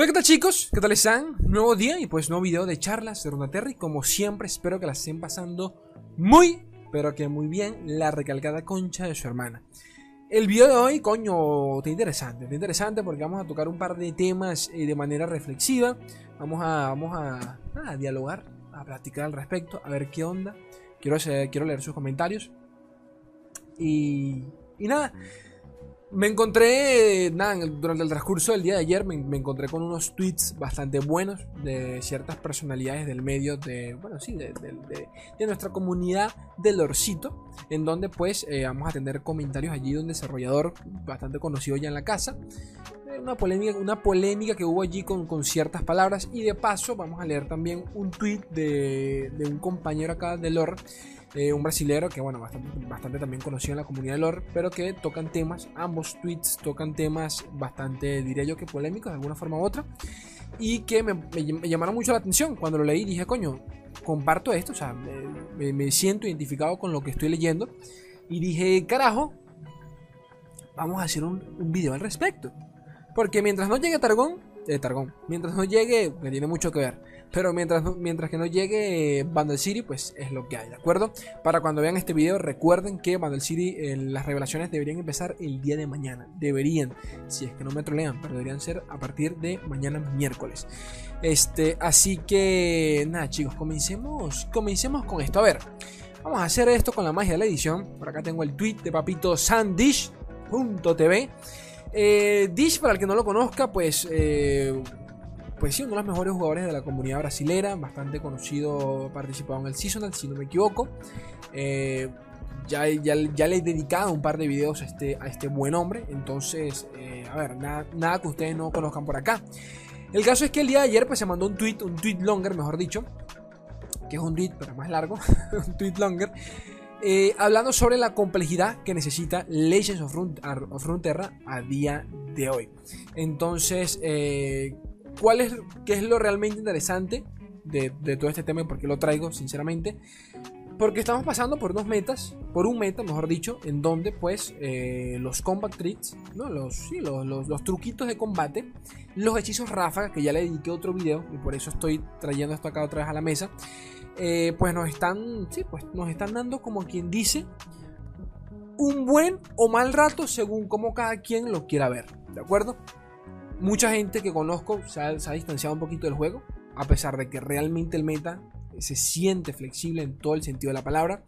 Hola, ¿qué tal chicos? ¿Qué tal están? Nuevo día y pues nuevo video de charlas de Terry. Como siempre, espero que la estén pasando muy, pero que muy bien la recalcada concha de su hermana. El video de hoy, coño, está interesante, está interesante porque vamos a tocar un par de temas eh, de manera reflexiva. Vamos a, vamos a, a dialogar, a platicar al respecto, a ver qué onda. Quiero, quiero leer sus comentarios. Y, y nada, me encontré, nada, durante el transcurso del día de ayer me, encontré con unos tweets bastante buenos de ciertas personalidades del medio, de, bueno, sí, de, nuestra comunidad del Orcito, en donde pues eh, vamos a tener comentarios allí de un desarrollador bastante conocido ya en la casa, eh, una polémica, que hubo allí con, con, ciertas palabras y de paso vamos a leer también un tweet de, un compañero acá del Lore eh, un brasilero que, bueno, bastante, bastante también conocido en la comunidad de lore, pero que tocan temas, ambos tweets tocan temas bastante, diría yo que polémicos de alguna forma u otra, y que me, llamaron mucho la atención. Cuando lo leí dije, coño, comparto esto, o sea, me, siento identificado con lo que estoy leyendo, y dije, carajo, vamos a hacer un, un video al respecto. Porque mientras no llegue Targón, eh, Targón, mientras no llegue, que tiene mucho que ver, pero mientras, mientras que no llegue Vandal City, pues es lo que hay, ¿de acuerdo? Para cuando vean este video, recuerden que Vandal City, eh, las revelaciones deberían empezar el día de mañana. Deberían, si es que no me trolean, pero deberían ser a partir de mañana miércoles. Este, así que, nada, chicos, comencemos, comencemos con esto. A ver, vamos a hacer esto con la magia de la edición. Por acá tengo el tweet de papito sandish.tv. Eh, Dish, para el que no lo conozca, pues eh, pues sí, uno de los mejores jugadores de la comunidad brasilera, bastante conocido, participado en el Seasonal, si no me equivoco. Eh, ya, ya, le he dedicado un par de videos a este, a este buen hombre, entonces, eh, a ver, nada, nada, que ustedes no conozcan por acá. El caso es que el día de ayer pues, se mandó un tweet, un tweet longer, mejor dicho, que es un tweet, pero más largo, un tweet longer, eh, hablando sobre la complejidad que necesita Legends of, Frontera a día de hoy. Entonces, ¿Cuál es, qué es lo realmente interesante de, todo este tema y por qué lo traigo, sinceramente? Porque estamos pasando por dos metas, por un meta, mejor dicho, en donde pues eh, los combat tricks, ¿no? los, los, truquitos de combate, los hechizos ráfaga, que ya le dediqué otro video y por eso estoy trayendo esto acá otra vez a la mesa, eh, pues nos están, sí, pues nos están dando como quien dice un buen o mal rato según como cada quien lo quiera ver, ¿de acuerdo? Mucha gente que conozco se ha, distanciado un poquito del juego, a pesar de que realmente el meta se siente flexible en todo el sentido de la palabra.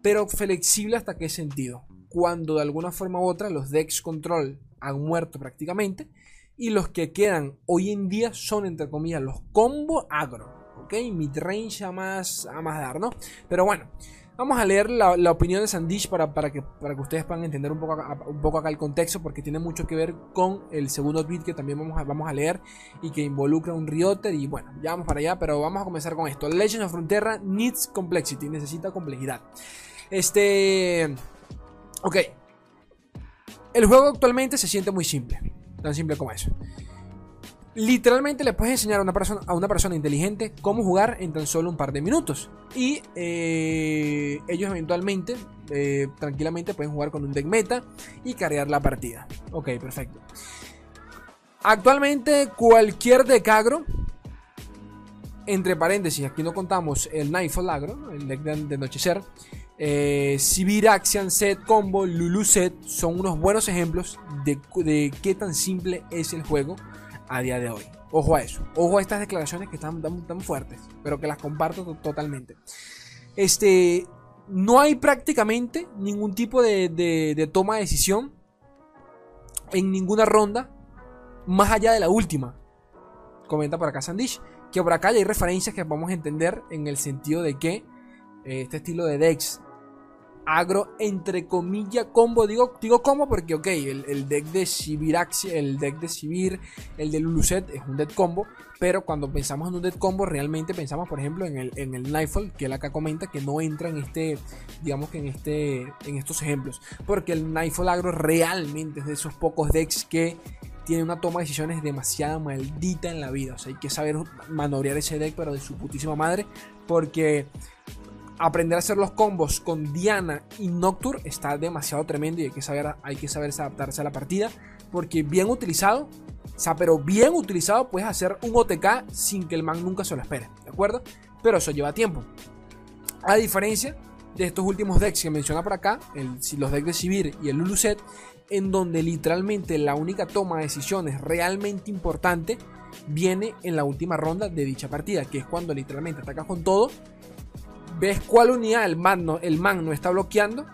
Pero flexible hasta qué sentido? Cuando de alguna forma u otra los decks control han muerto prácticamente y los que quedan hoy en día son entre comillas los combo agro, ¿ok? Midrange más, a más dar, ¿no? Pero bueno, Vamos a leer la, opinión de Sandish para, para, que, para que ustedes puedan entender un poco, acá, un poco acá el contexto, porque tiene mucho que ver con el segundo tweet que también vamos a, vamos a leer y que involucra un Rioter. Y bueno, ya vamos para allá, pero vamos a comenzar con esto. Legend of Frontera needs complexity, necesita complejidad. Este. Ok. El juego actualmente se siente muy simple, tan simple como eso. Literalmente le puedes enseñar a una persona, a una persona inteligente cómo jugar en tan solo un par de minutos. Y eh, ellos eventualmente, eh, tranquilamente, pueden jugar con un deck meta y cargar la partida. Ok, perfecto. Actualmente cualquier deck agro, entre paréntesis, aquí no contamos el Nightfall agro, el deck de, anochecer, eh, Axian Set Combo, Lulu Set, son unos buenos ejemplos de, de qué tan simple es el juego a día de hoy. Ojo a eso. Ojo a estas declaraciones que están tan, fuertes, pero que las comparto totalmente. Este, no hay prácticamente ningún tipo de, toma de decisión en ninguna ronda más allá de la última. Comenta por acá Sandish. Que por acá hay referencias que vamos a entender en el sentido de que eh, este estilo de Dex agro entre comillas combo. Digo, digo combo porque, ok, el, deck de Sibir el deck de Sibir, el de Luluset es un deck combo. Pero cuando pensamos en un deck combo, realmente pensamos, por ejemplo, en el, en el Nightfall, que él acá comenta que no entra en este, digamos que en este, en estos ejemplos. Porque el Nightfall agro realmente es de esos pocos decks que tiene una toma de decisiones demasiado maldita en la vida. O sea, hay que saber manobrear ese deck, pero de su putísima madre. Porque aprender a hacer los combos con Diana y Nocturne está demasiado tremendo y hay que saber, adaptarse a la partida. porque bien utilizado, o sea, pero bien utilizado puedes hacer un OTK sin que el man nunca se lo espere, ¿de acuerdo? Pero eso lleva tiempo. A diferencia de estos últimos decks que menciona por acá, los decks de Sivir y el Luluset, en donde literalmente la única toma de decisiones realmente importante viene en la última ronda de dicha partida, que es cuando literalmente atacas con todo, ves cuál unidad el man no, el man no está bloqueando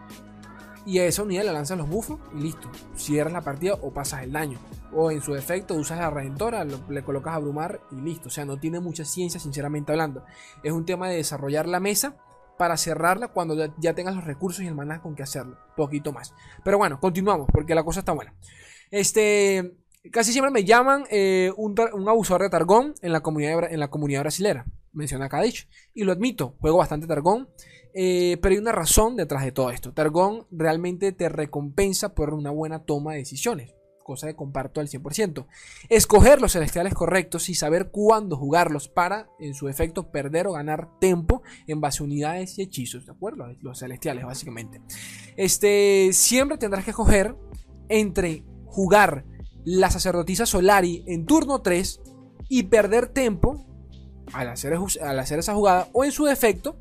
y a esa unidad le lanzas los bufos y listo, cierras la partida o pasas el daño. O en su defecto usas la redentora, le colocas a abrumar y listo. O sea, no tiene mucha ciencia, sinceramente hablando. Es un tema de desarrollar la mesa para cerrarla cuando ya, tengas los recursos y el maná con que hacerlo. Poquito más. Pero bueno, continuamos porque la cosa está buena. Este. Casi siempre me llaman eh, un, abusador de Targón en la comunidad, en la comunidad brasilera. Menciona Kadich. Y lo admito, juego bastante Targón. Eh, pero hay una razón detrás de todo esto. Targón realmente te recompensa por una buena toma de decisiones cosa que comparto al 100%. Escoger los celestiales correctos y saber cuándo jugarlos para, en su efecto, perder o ganar tiempo en base a unidades y hechizos, ¿de acuerdo? Los celestiales, básicamente. Este, siempre tendrás que escoger entre jugar la sacerdotisa Solari en turno 3 y perder tiempo al hacer, al hacer esa jugada, o en su defecto,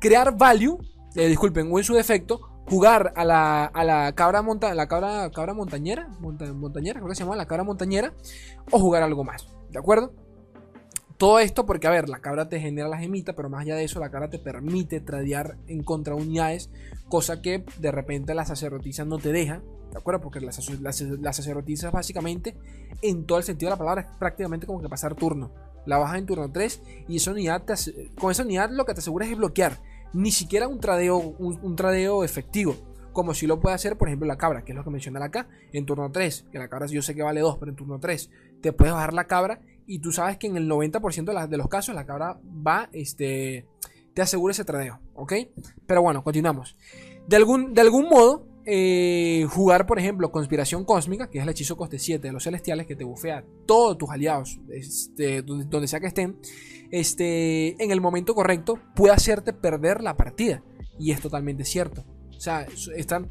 crear value, eh, disculpen, o en su defecto, jugar a la, a la cabra monta, la cabra, cabra montañera, montañera, creo que se llama la cabra montañera, o jugar algo más, ¿de acuerdo? Todo esto porque, a ver, la cabra te genera la gemita, pero más allá de eso, la cabra te permite tradear en contra unidades, cosa que de repente la sacerdotisa no te deja, ¿de acuerdo? Porque la, la, sacerdotisa básicamente, en todo el sentido de la palabra, es prácticamente como que pasar turno. La bajas en turno 3 y esa unidad con esa unidad lo que te asegura es bloquear ni siquiera un tradeo, un, tradeo efectivo. Como si lo puede hacer, por ejemplo, la cabra, que es lo que mencionan acá, en turno 3. Que la cabra yo sé que vale 2, pero en turno 3 te puedes bajar la cabra. Y tú sabes que en el 90% de, los casos la cabra va, este, te asegura ese tradeo, ¿ok? Pero bueno, continuamos. De algún, de algún modo, eh, jugar, por ejemplo, Conspiración Cósmica, que es el hechizo coste 7 de los celestiales, que te bufea todos tus aliados, este, donde, sea que estén, este, en el momento correcto, puede hacerte perder la partida. Y es totalmente cierto. O sea, estas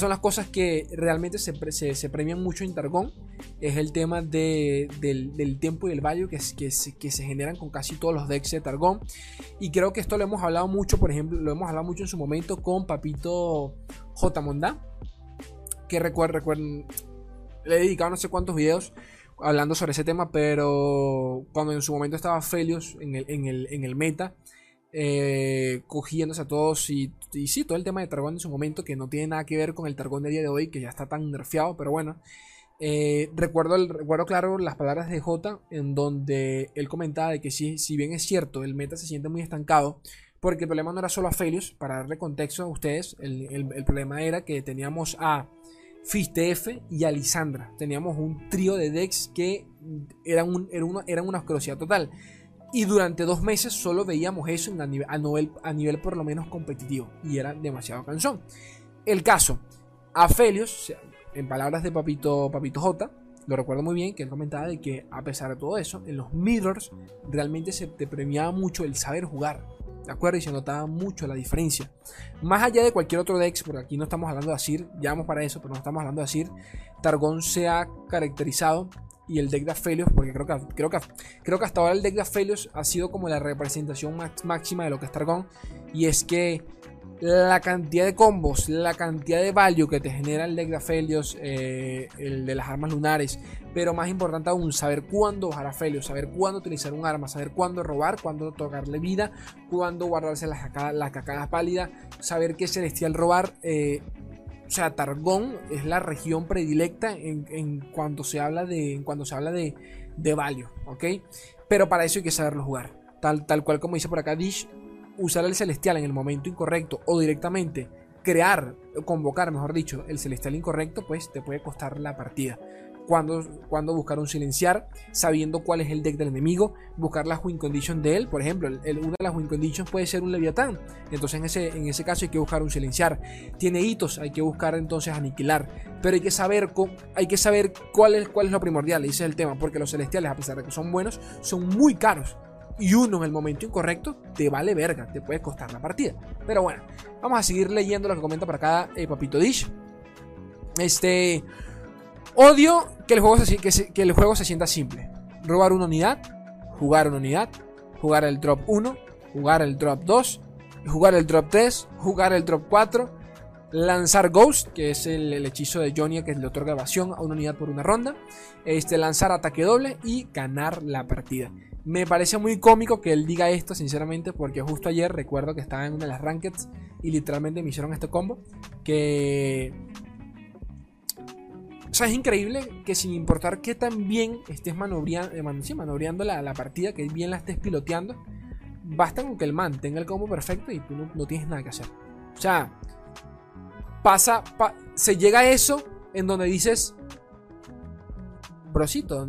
son las cosas que realmente se, premian mucho en Targón. Es el tema del, tiempo y el value que, se generan con casi todos los decks de Targón. Y creo que esto lo hemos hablado mucho, por ejemplo, lo hemos hablado mucho en su momento con Papito J. Monda. Que recuerden, le he dedicado no sé cuántos videos hablando sobre ese tema, pero cuando en su momento estaba Felios en el, en el, en el meta eh, cogiéndose a todos y, y, sí, todo el tema de Targón en su momento que no tiene nada que ver con el Targón de día de hoy que ya está tan nerfeado, pero bueno. Eh, recuerdo, el, recuerdo claro las palabras de J en donde él comentaba de que si, si bien es cierto, el meta se siente muy estancado, porque el problema no era solo a Felius, para darle contexto a ustedes, el, el, problema era que teníamos a FISTF y a Lisandra. Teníamos un trío de decks que eran, un, eran una asquerosidad total. Y durante dos meses solo veíamos eso a, nivel, a, nivel, por lo menos competitivo. Y era demasiado cansón. El caso, a en palabras de Papito, Papito J, lo recuerdo muy bien, que él comentaba de que a pesar de todo eso, en los mirrors realmente se te premiaba mucho el saber jugar. ¿De acuerdo? Y se notaba mucho la diferencia. Más allá de cualquier otro deck, porque aquí no estamos hablando de Asir, ya vamos para eso, pero no estamos hablando de Asir, Targón se ha caracterizado y el deck de Aphelios, porque creo que, creo, que, creo que hasta ahora el deck de Aphelios ha sido como la representación máxima de lo que es Targón. Y es que la cantidad de combos, la cantidad de value que te genera el deck de Aphelios, eh, el de las armas lunares, pero más importante aún, saber cuándo bajar Aphelios, saber cuándo utilizar un arma, saber cuándo robar, cuándo tocarle vida, cuándo guardarse las, cacadas pálidas, saber qué celestial robar. Eh, o sea, Targón es la región predilecta en, cuanto se habla de, en cuando se habla de, de value, ¿ok? Pero para eso hay que saberlo jugar. Tal, tal cual como dice por acá Dish, usar el celestial en el momento incorrecto o directamente crear, convocar, mejor dicho, el celestial incorrecto, pues te puede costar la partida cuando, buscar un silenciar, sabiendo cuál es el deck del enemigo, buscar la win condition de él. Por ejemplo, una de las win conditions puede ser un leviatán. Entonces, en ese, en ese caso hay que buscar un silenciar. Tiene hitos, hay que buscar entonces aniquilar. Pero hay que saber, hay que saber cuál, es, cuál es lo primordial. Ese es el tema, porque los celestiales, a pesar de que son buenos, son muy caros. Y uno en el momento incorrecto te vale verga, te puede costar la partida. Pero bueno, vamos a seguir leyendo lo que comenta para acá eh, Papito Dish. Este, Odio que el, juego se, que, el juego se sienta simple. Robar una unidad, jugar una unidad, jugar el drop 1, jugar el drop 2, jugar el drop 3, jugar el drop 4, lanzar Ghost, que es el, hechizo de Jonia que le otorga evasión a una unidad por una ronda, este, lanzar ataque doble y ganar la partida. Me parece muy cómico que él diga esto, sinceramente, porque justo ayer recuerdo que estaba en una de las rankeds y literalmente me hicieron este combo. Que. O sea, es increíble que sin importar que tan bien estés manobreando, eh, la, la, partida, que bien la estés piloteando, basta con que el man tenga el combo perfecto y tú no, tienes nada que hacer. O sea, pasa, se llega a eso en donde dices, brosito,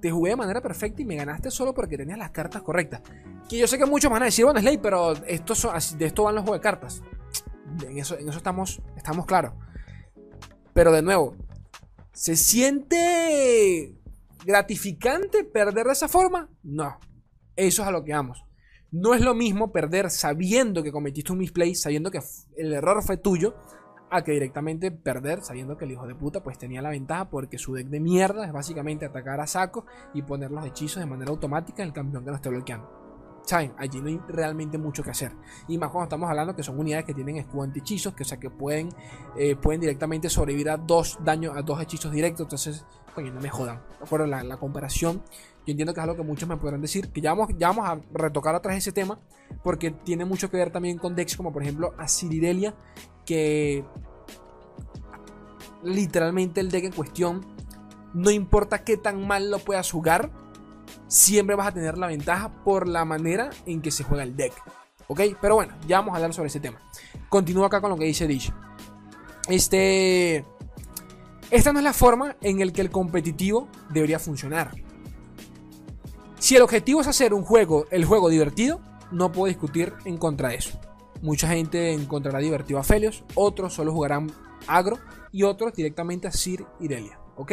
te jugué de manera perfecta y me ganaste solo porque tenías las cartas correctas. Que yo sé que muchos van a decir, bueno, Slay, pero esto de esto van los juegos de cartas. En eso, en eso estamos, estamos claros. Pero de nuevo, ¿se siente gratificante perder de esa forma? No. Eso es a lo que vamos. No es lo mismo perder sabiendo que cometiste un misplay, sabiendo que el error fue tuyo, a que directamente perder sabiendo que el hijo de puta pues tenía la ventaja porque su deck de mierda es básicamente atacar a saco y poner los hechizos de manera automática en el campeón que no esté bloqueando. Allí no hay realmente mucho que hacer. Y más cuando estamos hablando que son unidades que tienen escudo anti-hechizos, que o sea que pueden, eh, pueden directamente sobrevivir a dos daños, a dos hechizos directos. Entonces, coño, no me jodan. La, la, comparación, yo entiendo que es algo que muchos me podrán decir. Que ya vamos, ya vamos a retocar atrás ese tema. Porque tiene mucho que ver también con decks como por ejemplo a Ciridelia, que literalmente el deck en cuestión, no importa qué tan mal lo puedas jugar, siempre vas a tener la ventaja por la manera en que se juega el deck. ¿Ok? Pero bueno, ya vamos a hablar sobre ese tema. Continúo acá con lo que dice Dish. Este. Esta no es la forma en la que el competitivo debería funcionar. Si el objetivo es hacer un juego, el juego divertido, no puedo discutir en contra de eso. Mucha gente encontrará divertido a Felios, otros solo jugarán agro y otros directamente a Sir Irelia. ¿Ok?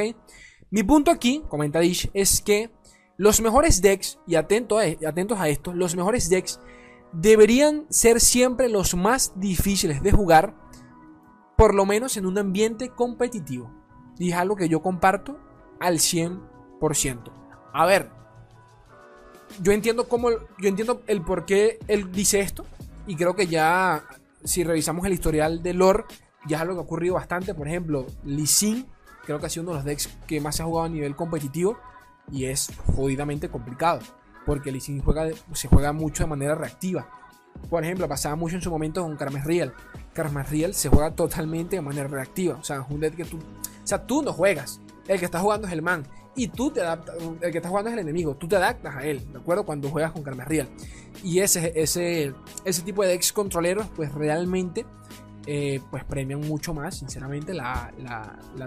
Mi punto aquí, comenta Dish, es que los mejores decks, y e, atentos a esto, los mejores decks deberían ser siempre los más difíciles de jugar, por lo menos en un ambiente competitivo. Y es algo que yo comparto al 100%. A ver, yo entiendo cómo, yo entiendo el por qué él dice esto, y creo que ya, si revisamos el historial de lore, ya es algo que ha ocurrido bastante. Por ejemplo, Lee Sin, creo que ha sido uno de los decks que más se ha jugado a nivel competitivo y es jodidamente complicado. Porque Lee Sin juega, se juega mucho de manera reactiva. Por ejemplo, pasaba mucho en su momento con Karmas Real. Karmas Real se juega totalmente de manera reactiva. O sea, es un deck que tú. O sea, tú no juegas. El que está jugando es el man. Y tú te adaptas. El que está jugando es el enemigo. Tú te adaptas a él. ¿De acuerdo? Cuando juegas con Karmas Real. Y ese, ese, ese tipo de decks controleros, pues realmente eh, pues premian mucho más, sinceramente, la,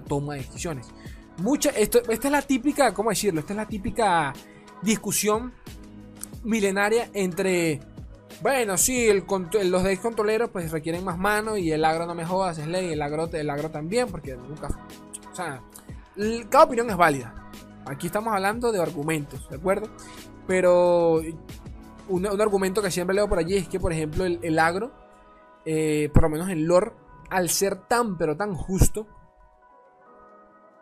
toma de decisiones. Mucha, esto, esta es la típica, ¿cómo decirlo? Esta es la típica discusión milenaria entre, bueno, sí, el, los decks controleros pues requieren más mano y el agro no me jodas, es ley, el agro, el agro también, porque nunca... O sea, cada opinión es válida. Aquí estamos hablando de argumentos, ¿de acuerdo? Pero un, argumento que siempre leo por allí es que, por ejemplo, el agro eh, por lo menos en lore, al ser tan pero tan justo,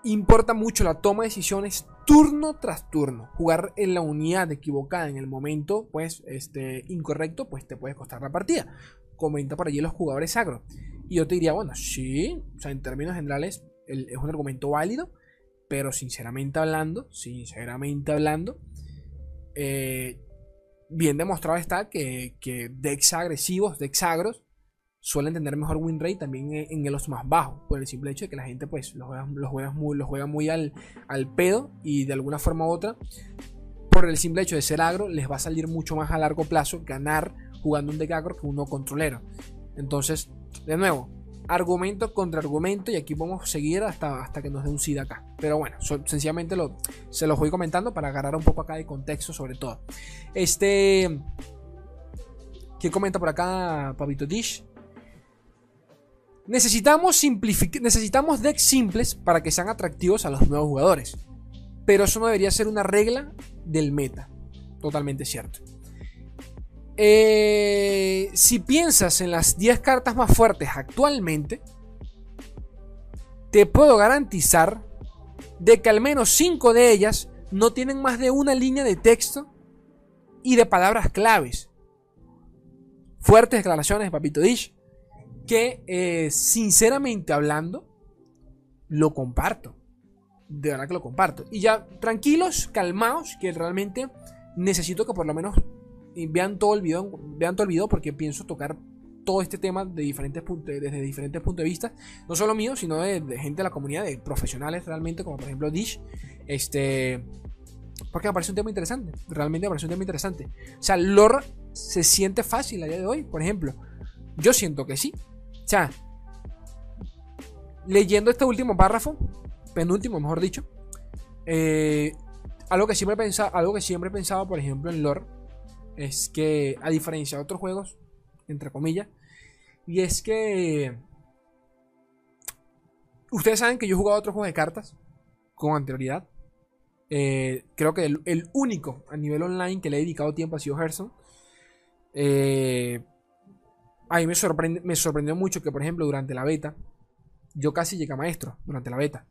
importa mucho la toma de decisiones turno tras turno. Jugar en la unidad equivocada en el momento, pues, este, incorrecto, pues te puede costar la partida. Comenta por allí los jugadores agro. Y yo te diría, bueno, sí, o sea, en términos generales es un argumento válido, pero sinceramente hablando, sinceramente hablando, eh, bien demostrado está que, que decks agresivos, decks agros, suelen tener mejor win rate también en, los más bajos, por el simple hecho de que la gente pues los juega, muy, los juega muy al, al pedo y de alguna forma u otra, por el simple hecho de ser agro, les va a salir mucho más a largo plazo ganar jugando un deck agro que uno controlero. Entonces, de nuevo, argumento contra argumento y aquí vamos a seguir hasta, hasta que nos dé un SIDA acá. Pero bueno, sencillamente lo, se los voy comentando para agarrar un poco acá de contexto sobre todo. Este... ¿Qué comenta por acá Pavito Dish? Necesitamos, necesitamos decks simples para que sean atractivos a los nuevos jugadores. Pero eso no debería ser una regla del meta. Totalmente cierto. Eh, si piensas en las 10 cartas más fuertes actualmente, te puedo garantizar de que al menos 5 de ellas no tienen más de una línea de texto y de palabras claves. Fuertes declaraciones de Papito Dish que eh, sinceramente hablando lo comparto. De verdad que lo comparto. Y ya tranquilos, calmados, que realmente necesito que por lo menos vean todo el video, vean todo el video porque pienso tocar todo este tema de diferentes desde diferentes puntos de vista, no solo mío, sino de, gente de la comunidad, de profesionales realmente, como por ejemplo Dish, este, porque me parece un tema interesante, realmente me parece un tema interesante. O sea, lore se siente fácil a día de hoy, por ejemplo, yo siento que sí. Sea, leyendo este último párrafo, penúltimo, mejor dicho, eh, algo que siempre he pensado, algo que siempre he por ejemplo, en lore, es que a diferencia de otros juegos, entre comillas, y es que. Ustedes saben que yo he jugado otros juegos de cartas con anterioridad. Eh, creo que el, único a nivel online que le he dedicado tiempo ha sido Hearthstone. Eh, a mí me, sorprendió mucho que, por ejemplo, durante la beta, yo casi llegué a maestro durante la beta.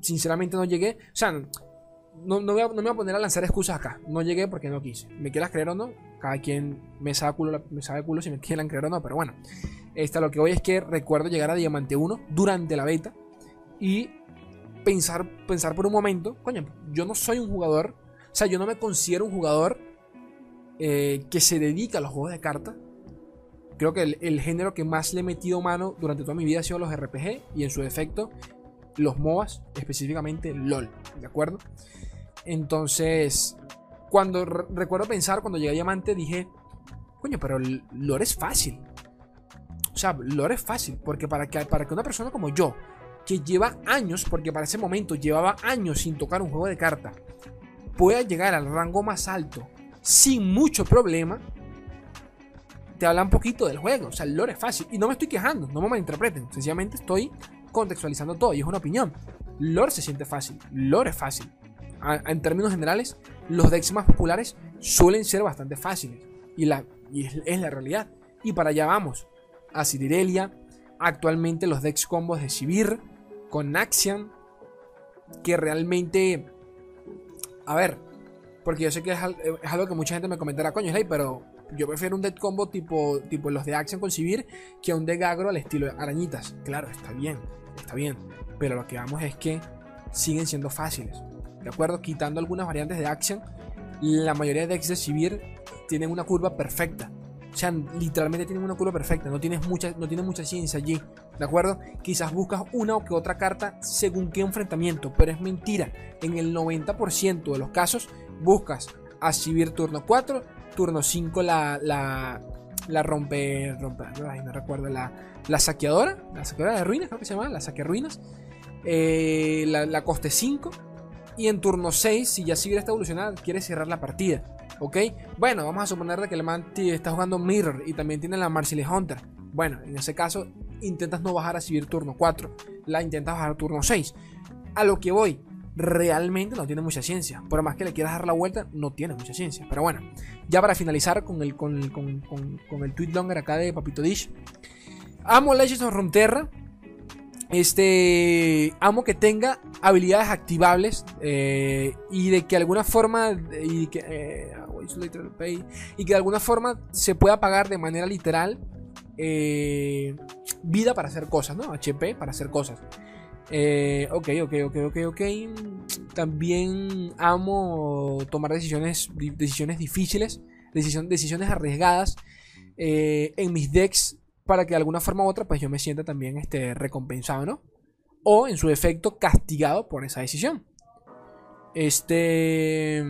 Sinceramente no llegué. O sea, no, me voy a poner a lanzar excusas acá. No llegué porque no quise. ¿Me quieras creer o no? Cada quien me sabe culo, me sabe culo si me quieran creer o no. Pero bueno, esta, lo que voy es que recuerdo llegar a Diamante 1 durante la beta y pensar, pensar por un momento, coño, yo no soy un jugador, o sea, yo no me considero un jugador eh, que se dedica a los juegos de cartas. Creo que el, género que más le he metido mano durante toda mi vida ha sido los RPG y en su defecto los MOBAs, específicamente LOL, ¿de acuerdo? Entonces, cuando recuerdo pensar, cuando llegué a Diamante, dije, coño, pero lore es fácil. O sea, lore es fácil, porque para que, para que una persona como yo, que lleva años, porque para ese momento llevaba años sin tocar un juego de carta, pueda llegar al rango más alto sin mucho problema, te poquito del juego. O sea, el lore es fácil. Y no me estoy quejando, no me malinterpreten. Sencillamente estoy contextualizando todo y es una opinión. Lore se siente fácil, lore es fácil. en términos generales, los decks más populares suelen ser bastante fáciles. Y, la, es, la realidad. Y para allá vamos. A Cirirelia, actualmente los decks combos de Sivir, con Naxian, que realmente... A ver, porque yo sé que es, algo que mucha gente me comentará, coño, Slay, pero yo prefiero un deck combo tipo, tipo los de Axiom con Sivir que un deck agro al estilo de arañitas. Claro, está bien está bien. Pero lo que vamos es que siguen siendo fáciles. ¿De acuerdo? Quitando algunas variantes de Action, la mayoría de decks de Sivir tienen una curva perfecta. O sea, literalmente tienen una curva perfecta. No tienes mucha, no tienes mucha ciencia allí. ¿De acuerdo? Quizás buscas una o que otra carta según qué enfrentamiento. Pero es mentira. En el 90% de los casos buscas a Sivir turno 4, turno 5 la, la, la rompe, rompe no recuerdo, la, la saqueadora, la saqueadora de ruinas, creo que se llama, la saque ruinas, eh, la, coste 5, y en turno 6, si ya sigue esta evolucionada, quiere cerrar la partida, ¿ok? Bueno, vamos a suponer que el man está jugando Mirror y también tiene la Marcellus Hunter. Bueno, en ese caso, intentas no bajar a subir turno 4, la intentas bajar a turno 6. A lo que voy, realmente no tiene mucha ciencia. Por más que le quieras dar la vuelta, no tiene mucha ciencia. Pero bueno, ya para finalizar con el, con, con, con, el tweet longer acá de Papito Dish. Amo Legends of Runeterra. Este. Amo que tenga habilidades activables. Eh, y de que de alguna forma. Y que, eh, y que de alguna forma se pueda pagar de manera literal. Eh, vida para hacer cosas, ¿no? HP para hacer cosas. Ok, ok, ok, ok, ok. También amo tomar decisiones, decisiones difíciles, decisiones arriesgadas en mis decks para que de alguna forma u otra pues yo me sienta también este, recompensado, ¿no? O en su efecto castigado por esa decisión. Este...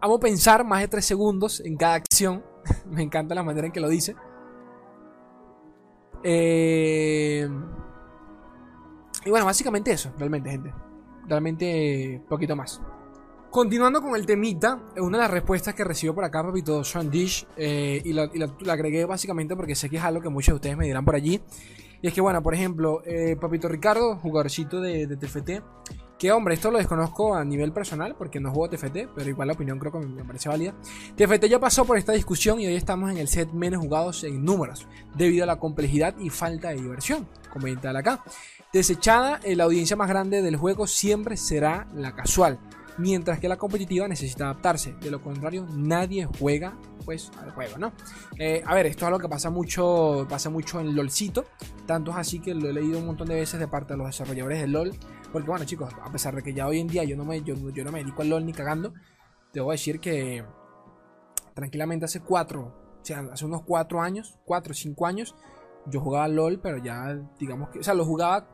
Amo pensar más de 3 segundos en cada acción. me encanta la manera en que lo dice. Eh... Y bueno, básicamente eso, realmente, gente. Realmente poquito más. Continuando con el temita, una de las respuestas que recibo por acá, papito Sean Dish, eh, y, la, agregué básicamente porque sé que es algo que muchos de ustedes me dirán por allí. Y es que, bueno, por ejemplo, eh, papito Ricardo, jugadorcito de, de TFT, Que hombre, esto lo desconozco a nivel personal porque no juego TFT, pero igual la opinión creo que me parece válida. TFT ya pasó por esta discusión y hoy estamos en el set menos jugados en números, debido a la complejidad y falta de diversión, como tal acá. Desechada, eh, la audiencia más grande del juego siempre será la casual, mientras que la competitiva necesita adaptarse. De lo contrario, nadie juega pues al juego, ¿no? Eh, a ver, esto es algo que pasa mucho, pasa mucho en LOLcito, tanto es así que lo he leído un montón de veces de parte de los desarrolladores de LOL porque bueno, chicos, a pesar de que ya hoy en día yo no me, yo, no me dedico al LOL ni cagando, te voy a decir que tranquilamente hace cuatro, o sea, hace unos cuatro años, cuatro o cinco años, yo jugaba LOL, pero ya, digamos que, o sea, lo jugaba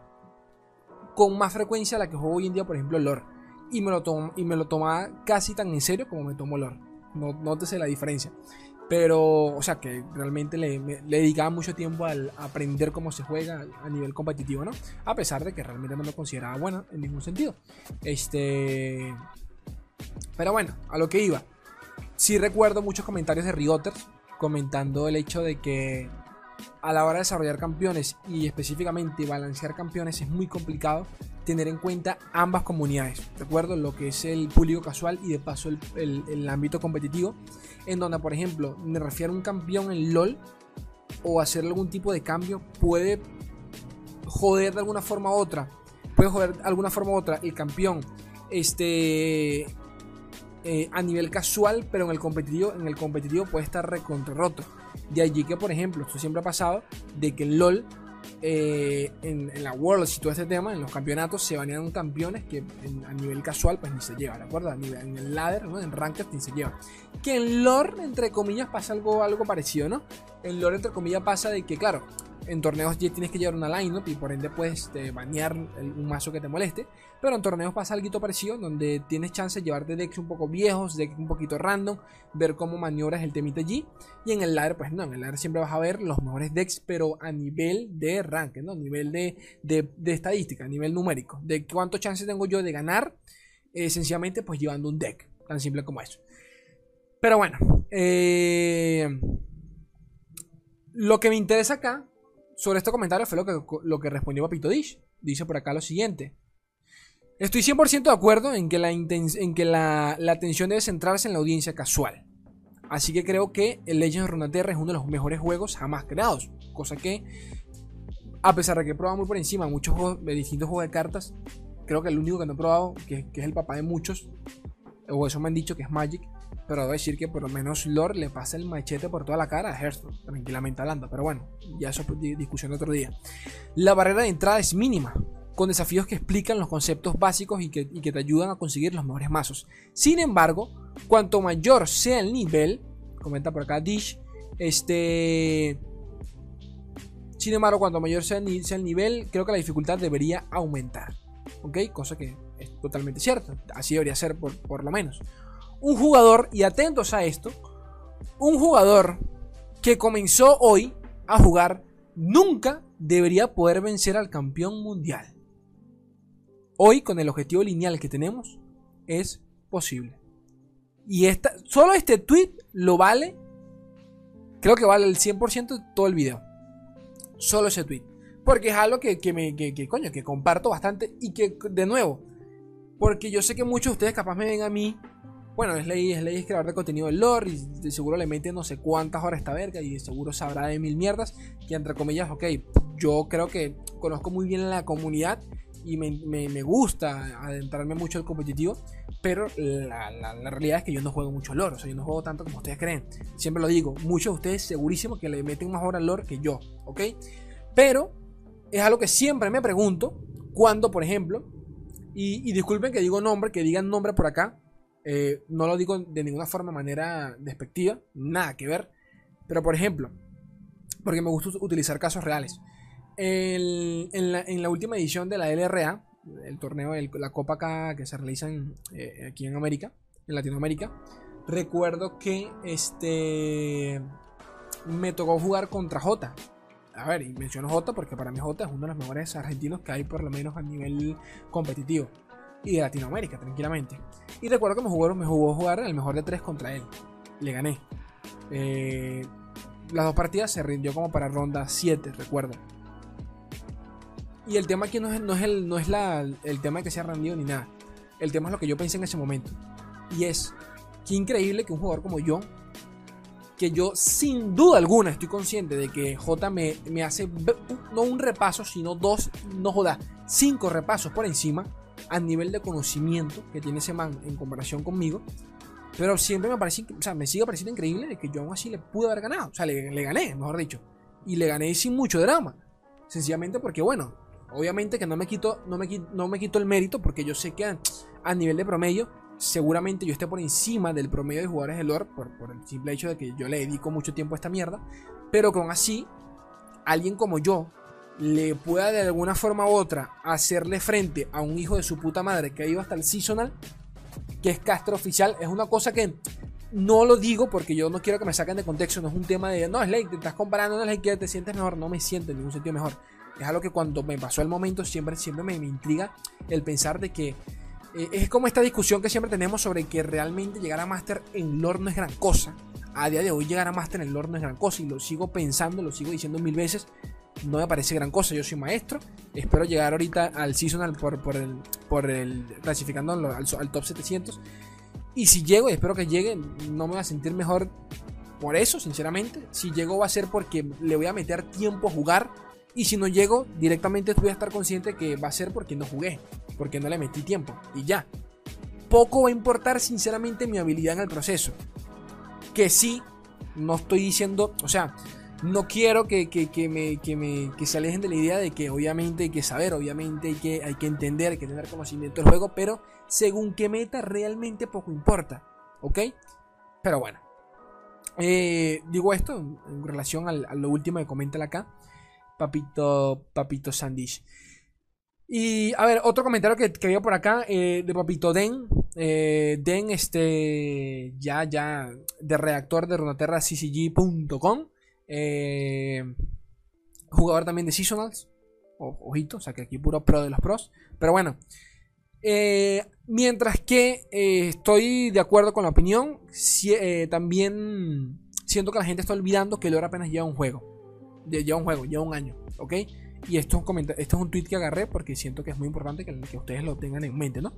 con más frecuencia la que juego hoy en día, por ejemplo, LOL. Y me lo, y me lo tomaba casi tan en serio como me tomo LOL. No, nótese la diferencia. Pero, o sea, que realmente le, dedicaba mucho tiempo al aprender cómo se juega a nivel competitivo, ¿no? A pesar de que realmente no me consideraba bueno en ningún sentido. Este. Pero bueno, a lo que iba. Sí recuerdo muchos comentarios de Rioters comentando el hecho de que a la hora de desarrollar campeones y específicamente balancear campeones es muy complicado tener en cuenta ambas comunidades. Recuerdo lo que es el público casual y de paso el, ámbito competitivo, en donde, por ejemplo, me refiero a un campeón en LOL o hacerle algún tipo de cambio puede joder de alguna forma u otra. Puede joder de alguna forma u otra el campeón este, eh, a nivel casual, pero en el competitivo, en el competitivo puede estar recontra roto. De allí que, por ejemplo, esto siempre ha pasado de que en LOL eh, en, la World, si todo este tema, en los campeonatos se banean campeones que a nivel casual pues ni se lleva, ¿de acuerdo? Nivel, en el ladder, ¿no? En Ranked ni se lleva. Que en lore, entre comillas, pasa algo, algo parecido, ¿no? En lore, entre comillas, pasa de que, claro, en torneos ya tienes que llevar una lineup y por ende puedes este, banear un mazo que te moleste. Pero en torneos pasa algo parecido donde tienes chance de llevarte decks un poco viejos, decks un poquito random, ver cómo maniobras el temita allí. Y en el ladder, pues no, en el ladder siempre vas a ver los mejores decks, pero a nivel de ranking, ¿no? A nivel de, de, estadística, a nivel numérico. De cuánto chance tengo yo de ganar, eh, sencillamente pues llevando un deck. Tan simple como eso. Pero bueno, eh, lo que me interesa acá sobre este comentario fue lo que, lo que respondió Papito Dish. Dice por acá lo siguiente. Estoy 100% de acuerdo en que, la, en que la, atención debe centrarse en la audiencia casual. Así que creo que el Legends of Runeterra es uno de los mejores juegos jamás creados. Cosa que, a pesar de que he probado muy por encima muchos juegos de distintos juegos de cartas, creo que el único que no he probado, que, que es el papá de muchos, o eso me han dicho que es Magic, pero debo decir que por lo menos Lord le pasa el machete por toda la cara a Hearthstone, tranquilamente hablando. Pero bueno, ya eso es discusión de otro día. La barrera de entrada es mínima, con desafíos que explican los conceptos básicos y que, te ayudan a conseguir los mejores mazos. Sin embargo, cuanto mayor sea el nivel, comenta por acá Dish, este... Sin embargo, cuanto mayor sea el, nivel, creo que la dificultad debería aumentar. ¿Ok? Cosa que es totalmente cierto. Así debería ser por lo menos un jugador, y atentos a esto, un jugador que comenzó hoy a jugar nunca debería poder vencer al campeón mundial. Hoy, con el objetivo lineal que tenemos, es posible. Y esta, solo este tweet lo vale. Creo que vale el 100% de todo el video. Solo ese tweet. Porque es algo que, me, que, coño, que comparto bastante. Y que, de nuevo, porque yo sé que muchos de ustedes capaz me ven a mí bueno, es ley, es creador de contenido del lore y de seguro le mete no sé cuántas horas esta verga y de seguro sabrá de mil mierdas. Y entre comillas, ok, yo creo que conozco muy bien la comunidad y me, gusta adentrarme mucho al competitivo, pero la, realidad es que yo no juego mucho lore, o sea, yo no juego tanto como ustedes creen. Siempre lo digo, muchos de ustedes segurísimo que le meten más horas al lore que yo, ¿ok? Pero es algo que siempre me pregunto cuando, por ejemplo, y, y disculpen que digo nombre, que digan nombre por acá, eh, no lo digo de ninguna forma, manera despectiva, nada que ver. Pero por ejemplo, porque me gusta utilizar casos reales. en, la, última edición de la LRA, el torneo, la copa que se realiza eh, aquí en América, en Latinoamérica, recuerdo que este me tocó jugar contra J. A ver, y menciono J porque para mí J es uno de los mejores argentinos que hay por lo menos a nivel competitivo y de Latinoamérica, tranquilamente. Y recuerdo que me jugó, me jugó jugar el mejor de tres contra él. Le gané. Eh, las dos partidas se rindió como para ronda 7, recuerdo. Y el tema aquí no es, no es, el, no es la, el tema de que sea rendido ni nada. El tema es lo que yo pensé en ese momento. Y es, qué increíble que un jugador como yo, que yo sin duda alguna estoy consciente de que J me, me hace no un repaso, sino dos, no joda, cinco repasos por encima a nivel de conocimiento que tiene ese man en comparación conmigo. Pero siempre me parece, o sea, me sigue pareciendo increíble de que yo aún así le pude haber ganado. O sea, le, le gané, mejor dicho. Y le gané sin mucho drama. Sencillamente porque, bueno, obviamente que no me quito, no me, no me quito el mérito porque yo sé que a, nivel de promedio, seguramente yo esté por encima del promedio de jugadores de lore por, por, el simple hecho de que yo le dedico mucho tiempo a esta mierda. Pero con así, alguien como yo le pueda de alguna forma u otra hacerle frente a un hijo de su puta madre que ha ido hasta el seasonal, que es Castro oficial, es una cosa que no lo digo porque yo no quiero que me saquen de contexto, no es un tema de, no, Slake, te estás comparando, no, Slake, que te sientes mejor, no me siento en ningún sentido mejor. Es algo que cuando me pasó el momento siempre, siempre me, intriga el pensar de que eh, es como esta discusión que siempre tenemos sobre que realmente llegar a Master en lore no es gran cosa. A día de hoy llegar a Master en lore no es gran cosa y lo sigo pensando, lo sigo diciendo mil veces. No me parece gran cosa, yo soy maestro. Espero llegar ahorita al seasonal por, por, el, por el clasificando al, al top 700. Y si llego, y espero que llegue, no me voy a sentir mejor por eso, sinceramente. Si llego va a ser porque le voy a meter tiempo a jugar y si no llego, directamente voy a estar consciente que va a ser porque no jugué, porque no le metí tiempo. Y ya. Poco va a importar sinceramente mi habilidad en el proceso. Que sí, no estoy diciendo, o sea, no quiero que, me, me, que se alejen de la idea de que obviamente hay que saber, obviamente hay que, hay que entender, hay que tener conocimiento del juego, pero según qué meta realmente poco importa. ¿Ok? Pero bueno. Eh, digo esto en, relación a lo último que comenta acá. Papito, Papito Sandish. Y a ver, otro comentario que, que había por acá eh, de Papito Den. Eh, Den, este, ya, ya, de reactor de runaterraccg.com. Eh, jugador también de Seasonals. ojito, o sea que aquí puro pro de los pros. Pero bueno. mientras que estoy de acuerdo con la opinión, también siento que la gente está olvidando que Lore apenas lleva un juego lleva un juego, lleva un año, ¿ok? Y esto es, un esto es un tweet que agarré porque siento que es muy importante que, que ustedes lo tengan en mente, ¿no?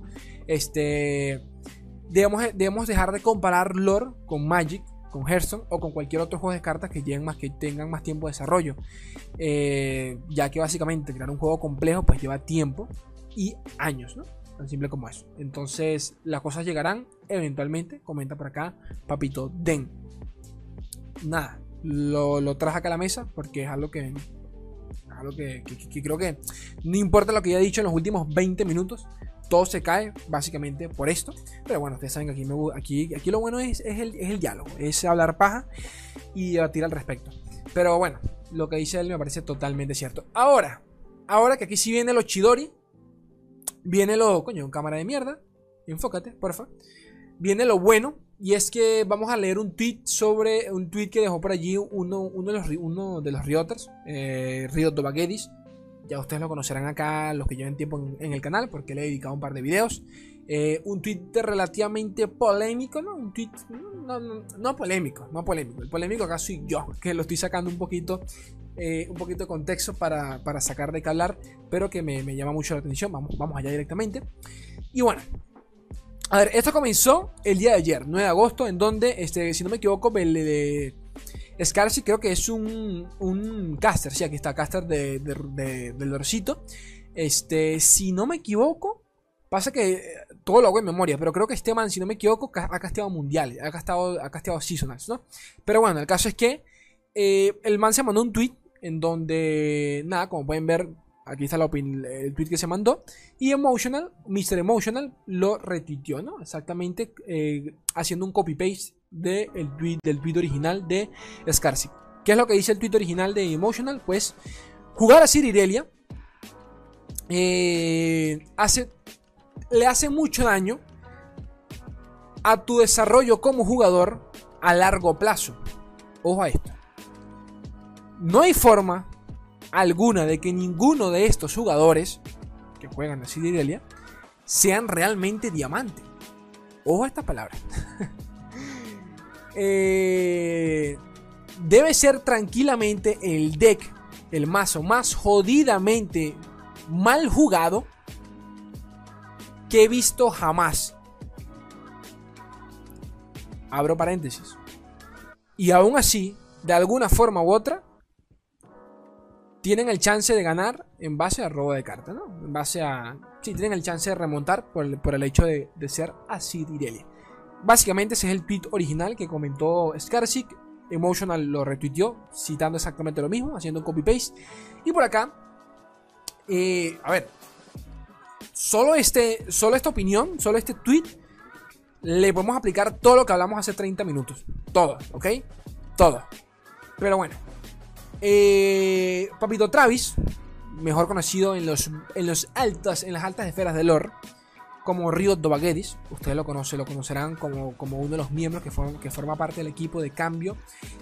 Este. Debemos, debemos dejar de comparar lore con Magic, con Hearthstone o con cualquier otro juego de cartas que, lleguen más, que tengan más tiempo de desarrollo. Eh, ya que básicamente crear un juego complejo pues lleva tiempo y años, ¿no? Tan simple como eso. Entonces las cosas llegarán eventualmente. Comenta por acá, papito Den. Nada, lo, traje acá a la mesa porque es algo que, algo que, creo que no importa lo que haya dicho en los últimos 20 minutos, todo se cae básicamente por esto. Pero bueno, ustedes saben que aquí, aquí, aquí lo bueno es, es, el, es el diálogo, es hablar paja y debatir al respecto. Pero bueno, lo que dice él me parece totalmente cierto. Ahora, ahora que aquí sí viene lo chidori, viene lo, coño, cámara de mierda, enfócate, porfa. Viene lo bueno, y es que vamos a leer un tweet sobre un tweet que dejó por allí uno, uno de los, uno de los Rioters, eh, Riot Ya ustedes lo conocerán acá, los que lleven tiempo en, el canal, porque le he dedicado un par de videos. Eh, un tweet relativamente polémico, ¿no? Un tweet no, no, polémico, no polémico. El polémico acá soy yo, que lo estoy sacando un poquito, eh, un poquito de contexto para, para, sacar de qué hablar, pero que me, me llama mucho la atención. Vamos, vamos allá directamente. Y bueno, a ver, esto comenzó el día de ayer, 9 de agosto, en donde, este, si no me equivoco, el de Scarsi creo que es un, un caster, sí, aquí está, caster de, de, del Dorcito. Este, si no me equivoco, pasa que eh, todo lo hago en memoria, pero creo que este man, si no me equivoco, ha casteado mundiales, ha casteado, ha seasonals, ¿no? Pero bueno, el caso es que eh, el man se mandó un tweet en donde, nada, como pueden ver, Aquí está el tweet que se mandó. Y Emotional, Mr. Emotional, lo retuiteó, ¿no? Exactamente eh, haciendo un copy-paste tweet, del tweet original de Scarsi. ¿Qué es lo que dice el tweet original de Emotional? Pues jugar a Cirirelia eh, hace, le hace mucho daño a tu desarrollo como jugador a largo plazo. Ojo a esto. No hay forma alguna de que ninguno de estos jugadores que juegan a Ciridelia sean realmente diamante. Ojo a esta palabra. Eh, debe ser tranquilamente el deck, el mazo más jodidamente mal jugado que he visto jamás. Abro paréntesis. Y aún así, de alguna forma u otra, tienen el chance de ganar en base a robo de carta, ¿no? En base a... Sí, tienen el chance de remontar por el, hecho de, ser así Direlli. Básicamente ese es el tweet original que comentó Skarsik. Emotional lo retuiteó, citando exactamente lo mismo, haciendo un copy-paste. Y por acá, eh, a ver, solo, este, solo esta opinión, solo este tweet, le podemos aplicar todo lo que hablamos hace 30 minutos. Todo, ¿ok? Todo. Pero bueno, eh, Papito Travis, mejor conocido en, los, en, en las altas esferas de lore, como Río Dobaguedis, ustedes lo conocen, lo conocerán como, como uno de los miembros que, que forma parte del equipo de cambio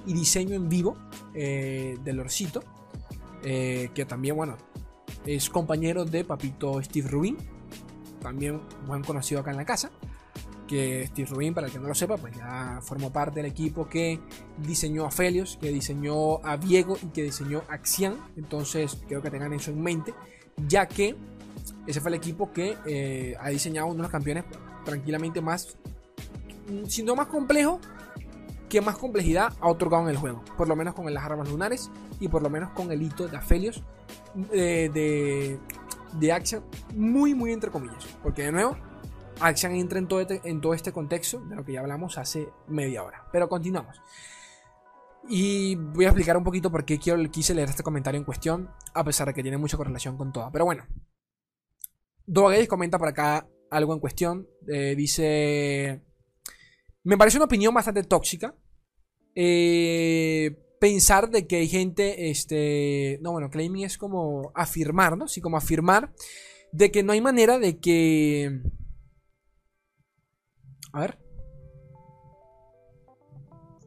y diseño en vivo eh, del Lorcito, eh, que también, bueno, es compañero de Papito Steve Rubin, también buen conocido acá en la casa que Steve Rubin, para el que no lo sepa, pues ya formó parte del equipo que diseñó a Felios, que diseñó a Diego y que diseñó a Xian. Entonces, creo que tengan eso en mente, ya que ese fue el equipo que eh, ha diseñado uno de los campeones tranquilamente más, si no más complejo, que más complejidad ha otorgado en el juego. Por lo menos con las armas lunares y por lo menos con el hito de Aphelios eh, de, de Action, muy, muy entre comillas. Porque de nuevo, Action entra en todo, este, en todo este contexto de lo que ya hablamos hace media hora. Pero continuamos. Y voy a explicar un poquito por qué quiero, quise leer este comentario en cuestión, a pesar de que tiene mucha correlación con todo. Pero bueno, Dogays comenta por acá algo en cuestión. Eh, dice: Me parece una opinión bastante tóxica. Eh, pensar de que hay gente, este, no, bueno, claiming es como afirmar, ¿no? Sí, como afirmar de que no hay manera de que a ver.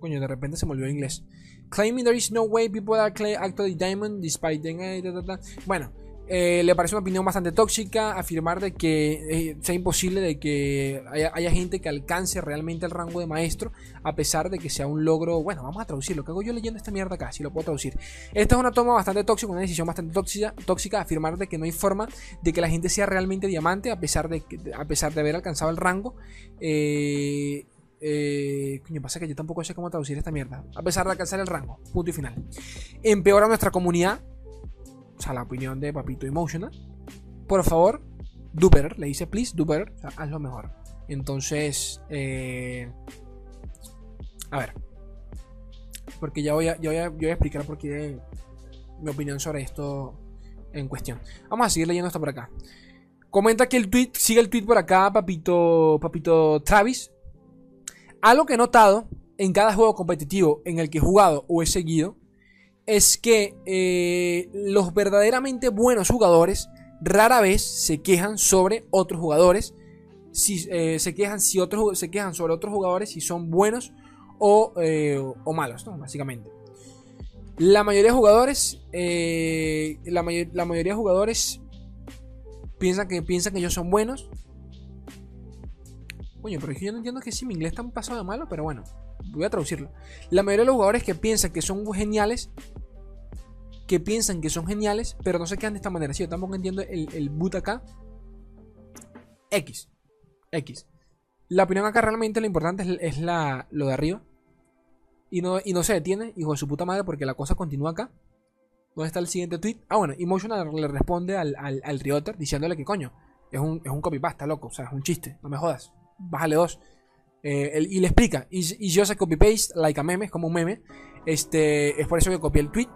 Coño, de repente se me olvidó inglés. Claiming there is no way people are actually diamond despite Bueno, eh, le parece una opinión bastante tóxica afirmar de que eh, sea imposible de que haya, gente que alcance realmente el rango de maestro a pesar de que sea un logro. Bueno, vamos a traducirlo. ¿Qué hago yo leyendo esta mierda acá? Si lo puedo traducir. Esta es una toma bastante tóxica, una decisión bastante tóxica, tóxica afirmar de que no hay forma de que la gente sea realmente diamante a pesar de, a pesar de haber alcanzado el rango. Eh, eh, coño, pasa que yo tampoco sé cómo traducir esta mierda. A pesar de alcanzar el rango. Punto y final. Empeora nuestra comunidad o sea, la opinión de Papito Emotional, por favor, do better, le dice please, do better, o sea, hazlo mejor. Entonces, eh, a ver, porque ya voy a, voy a, explicar por qué mi opinión sobre esto en cuestión. Vamos a seguir leyendo esto por acá. Comenta que el tweet, sigue el tweet por acá, papito, papito Travis. Algo que he notado en cada juego competitivo en el que he jugado o he seguido es que eh, los verdaderamente buenos jugadores rara vez se quejan sobre otros jugadores. Si, eh, se, quejan, si otros, se quejan sobre otros jugadores si son buenos o, eh, malos, básicamente. La mayoría de jugadores. La, la, mayoría de jugadores piensan que, piensan que ellos son buenos. Coño, pero yo no entiendo que si mi inglés está pasado de malo, pero bueno voy a traducirlo. La mayoría de los jugadores que piensan que son geniales, que piensan que son geniales, pero no se quedan de esta manera. Si yo tampoco entiendo el, el boot acá. X. X. La opinión acá realmente lo importante es, la, lo de arriba. Y no, y no se detiene, hijo de su puta madre, porque la cosa continúa acá. ¿Dónde está el siguiente tweet? Ah, bueno, Emotional le responde al, al, al Rioter diciéndole que coño, es un, es un copypasta, loco. O sea, es un chiste, no me jodas. Bájale dos. Eh, y le explica. Y, yo sé copy-paste, like a meme, como un meme. Este, es por eso que copié el tweet,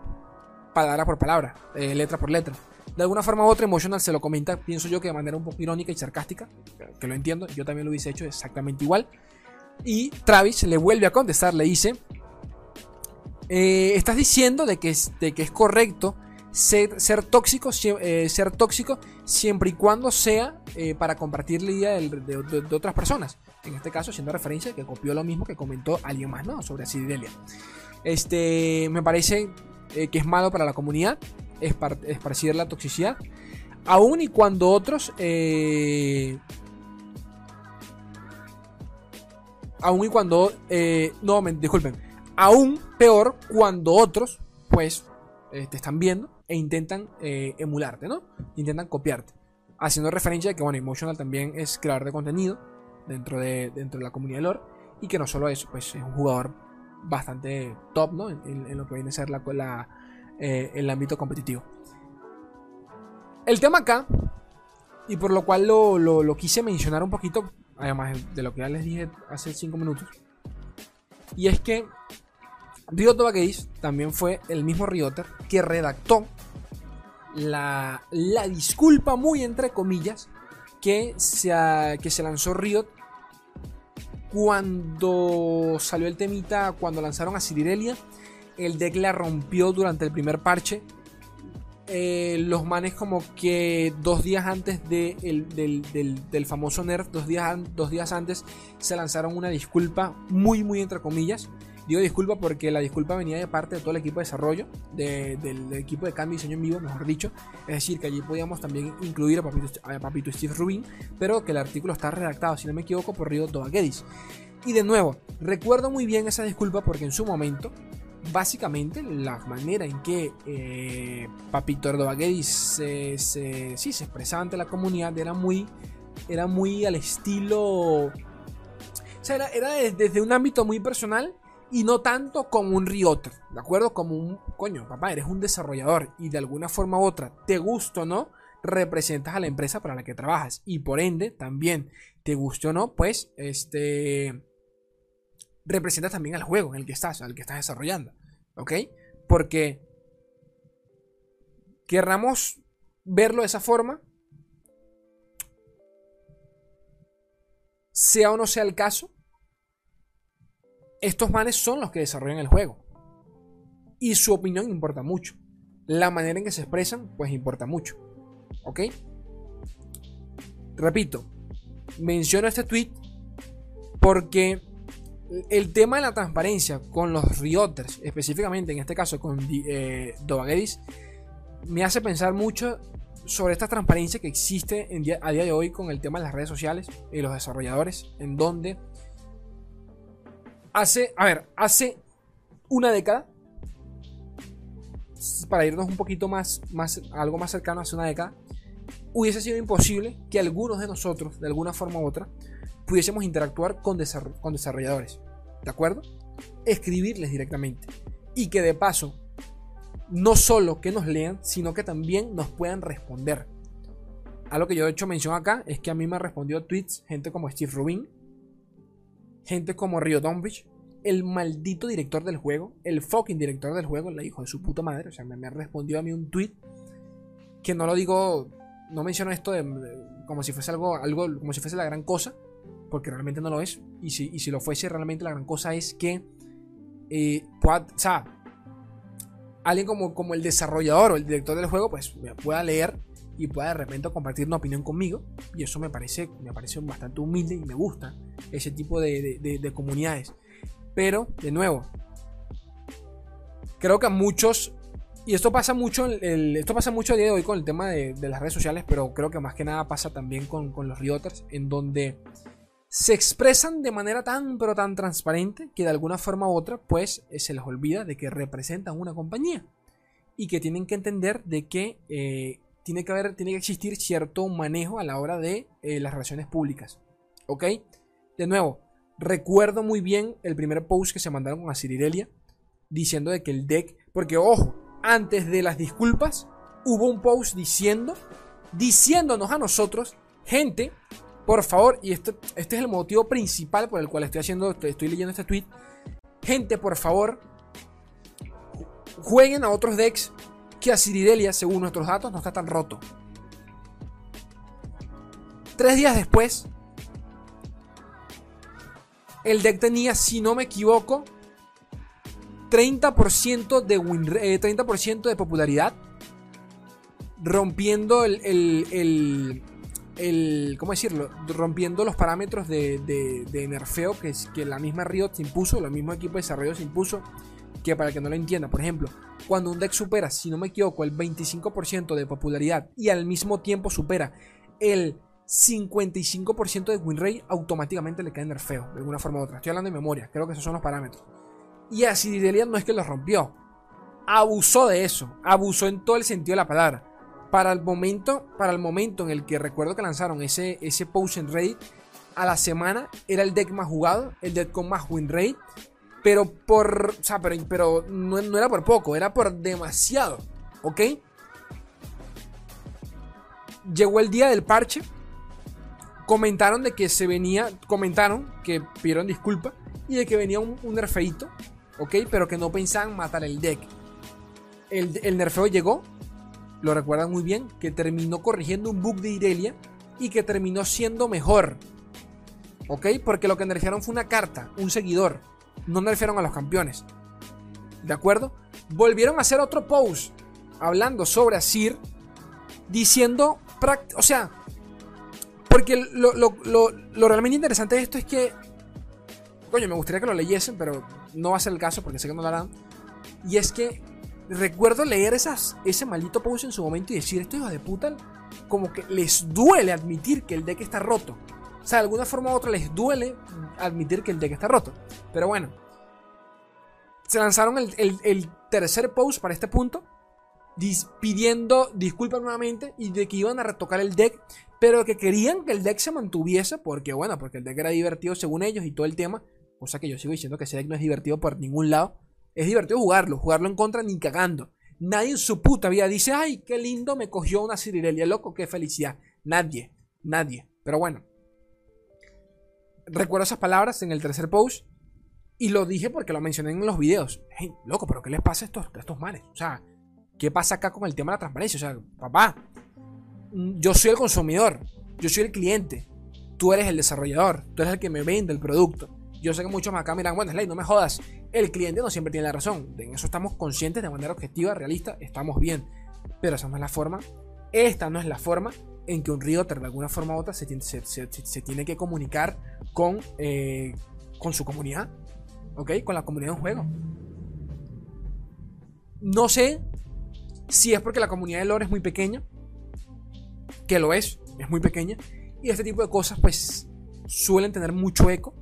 palabra por palabra, eh, letra por letra. De alguna forma u otra, Emotional se lo comenta, pienso yo que de manera un poco irónica y sarcástica, que lo entiendo, yo también lo hubiese hecho exactamente igual. Y Travis le vuelve a contestar, le dice, eh, estás diciendo de que, es, que es correcto ser tóxico, ser tóxico siempre y cuando sea para compartir la idea de otras personas en este caso haciendo referencia que copió lo mismo que comentó alguien más, ¿no? Sobre Asidelia. Este, me parece eh, que es malo para la comunidad esparcir la toxicidad, aun y cuando otros, eh, aun y cuando, eh, no, disculpen, aún peor cuando otros, pues, eh, te están viendo e intentan emularte, ¿no? Intentan copiarte. Haciendo referencia a que, bueno, Emotional también es creador de contenido dentro de, dentro de la comunidad de lore y que no solo eso, pues es un jugador bastante top, ¿no? En, lo que viene a ser la, eh, el ámbito competitivo. El tema acá, y por lo cual lo, lo quise mencionar un poquito, además de lo que ya les dije hace 5 minutos, y es que Riot Games también fue el mismo Rioter que redactó la, disculpa muy entre comillas que se, que se lanzó Riot cuando salió el temita, cuando lanzaron a Cirirelia. El deck la rompió durante el primer parche. Eh, los manes como que dos días antes del, del, famoso nerf, dos días, dos días antes, se lanzaron una disculpa muy, muy entre comillas Digo disculpa porque la disculpa venía de parte de todo el equipo de desarrollo, del equipo de cambio y diseño en vivo, mejor dicho. Es decir, que allí podíamos también incluir a Papito, Steve Rubin, pero que el artículo está redactado, si no me equivoco, por Río Tobaguedis. Y de nuevo, recuerdo muy bien esa disculpa porque en su momento, básicamente, la manera en que eh, Papito Erdobaguedis se, se, sí, se expresaba ante la comunidad era muy, era muy al estilo. O sea, era, era desde un ámbito muy personal y no tanto como un Rioter, ¿de acuerdo? Como un, coño, papá, eres un desarrollador y de alguna forma u otra, te gusta o no, representas a la empresa para la que trabajas y por ende también, te guste o no, pues, este, representas también al juego en el que estás, al que estás desarrollando, ¿ok? Porque querramos verlo de esa forma, sea o no sea el caso, estos manes son los que desarrollan el juego. Y su opinión importa mucho. La manera en que se expresan, pues importa mucho. ¿Ok? Repito, menciono este tweet porque el tema de la transparencia con los Rioters, específicamente en este caso con eh, me hace pensar mucho sobre esta transparencia que existe a día de hoy con el tema de las redes sociales y los desarrolladores, en donde hace, a ver, hace una década, para irnos un poquito más, más, algo más cercano, hace una década, hubiese sido imposible que algunos de nosotros, de alguna forma u otra, pudiésemos interactuar con, con desarrolladores. ¿De acuerdo? Escribirles directamente. Y que de paso, no solo que nos lean, sino que también nos puedan responder. Algo que yo de hecho menciono acá es que a mí me respondió tweets gente como Steve Rubin, gente como Rio Donbridge, el maldito director del juego, el fucking director del juego, la hijo de su puta madre, o sea, me, respondió a mí un tweet que no lo digo, no menciono esto como si fuese algo, algo, como si fuese la gran cosa, porque realmente no lo es, y si, si lo fuese realmente la gran cosa es que, eh, o sea, alguien como, como el desarrollador o el director del juego, pues pueda leer y pueda de repente compartir una opinión conmigo. Y eso me parece, me parece bastante humilde y me gusta ese tipo de, comunidades. Pero, de nuevo, creo que a muchos, y esto pasa mucho, esto pasa mucho a día de hoy con el tema de, las redes sociales, pero creo que más que nada pasa también con, con los Rioters, en donde se expresan de manera tan pero tan transparente que de alguna forma u otra pues se les olvida de que representan una compañía y que tienen que entender de que eh, tiene que, haber, tiene que existir cierto manejo a la hora de eh, las relaciones públicas. ¿Ok? De nuevo, recuerdo muy bien el primer post que se mandaron con Asirirelia diciendo de que el deck, porque ojo, antes de las disculpas hubo un post diciendo, diciéndonos a nosotros, gente, por favor, y este, este es el motivo principal por el cual estoy haciendo, estoy leyendo este tweet, gente, por favor, jueguen a otros decks que a Ciridelia, según nuestros datos, no está tan roto. Tres días después, el deck tenía, si no me equivoco, 30% de, win, 30 eh, de popularidad, rompiendo el, el, el, ¿cómo decirlo? Rompiendo los parámetros de, de, nerfeo que, que la misma Riot se impuso, el mismo equipo de desarrollo se impuso que para que no lo entienda, por ejemplo, cuando un deck supera, si no me equivoco, el 25% de popularidad y al mismo tiempo supera el 55% de win rate, automáticamente le cae nerfeo, de alguna forma u otra. Estoy hablando de memoria, creo que esos son los parámetros. Y así Delia no es que los rompió. abusó de eso. Abusó en todo el sentido de la palabra. Para el momento, para el momento en el que recuerdo que lanzaron ese, ese post en Reddit, a la semana era el deck más jugado, el deck con más win rate. Pero por. O sea, pero, pero no, era por poco, era por demasiado. ¿Ok? Llegó el día del parche. Comentaron de que se venía. Comentaron que pidieron disculpa. Y de que venía un, nerfeito. ¿Ok? Pero que no pensaban matar el deck. El, el nerfeo llegó. Lo recuerdan muy bien. Que terminó corrigiendo un bug de Irelia. Y que terminó siendo mejor. ¿Ok? Porque lo que nerfearon fue una carta, un seguidor. No nerfearon a los campeones. ¿De acuerdo? Volvieron a hacer otro post hablando sobre Asir. Diciendo. O sea. Porque lo, lo, lo, lo, realmente interesante de esto es que. Coño, me gustaría que lo leyesen, pero no va a ser el caso porque sé que no lo harán. Y es que recuerdo leer esas, ese maldito post en su momento y decir: Esto hijo de puta, como que les duele admitir que el deck está roto. O sea, de alguna forma u otra les duele admitir que el deck está roto. Pero bueno. Se lanzaron el, tercer post para este punto. pidiendo disculpas nuevamente. Y de que iban a retocar el deck. Pero que querían que el deck se mantuviese. Porque bueno, porque el deck era divertido según ellos y todo el tema. Cosa que yo sigo diciendo que ese deck no es divertido por ningún lado. Es divertido jugarlo. Jugarlo en contra ni cagando. Nadie en su puta vida dice, ay, qué lindo me cogió una Cirirelia, loco, qué felicidad. Nadie, nadie. Pero bueno, recuerdo esas palabras en el tercer post y lo dije porque lo mencioné en los videos. Hey, loco, pero ¿qué les pasa a estos, a estos manes? O sea, ¿qué pasa acá con el tema de la transparencia? O sea, papá, mm, yo soy el consumidor, yo soy el cliente, tú eres el desarrollador, tú eres el que me vende el producto. Yo sé que muchos más acá miran, bueno, Slay, no me jodas, el cliente no siempre tiene la razón. En eso estamos conscientes de manera objetiva, realista, estamos bien. Pero esa no es la forma. Esta no es la forma en que un realtor de alguna forma u otra se, tiene que comunicar con, eh, con su comunidad, ¿ok? Con la comunidad de un juego. No sé si es porque la comunidad de lore es muy pequeña, que lo es, es muy pequeña, y este tipo de cosas pues suelen tener mucho eco,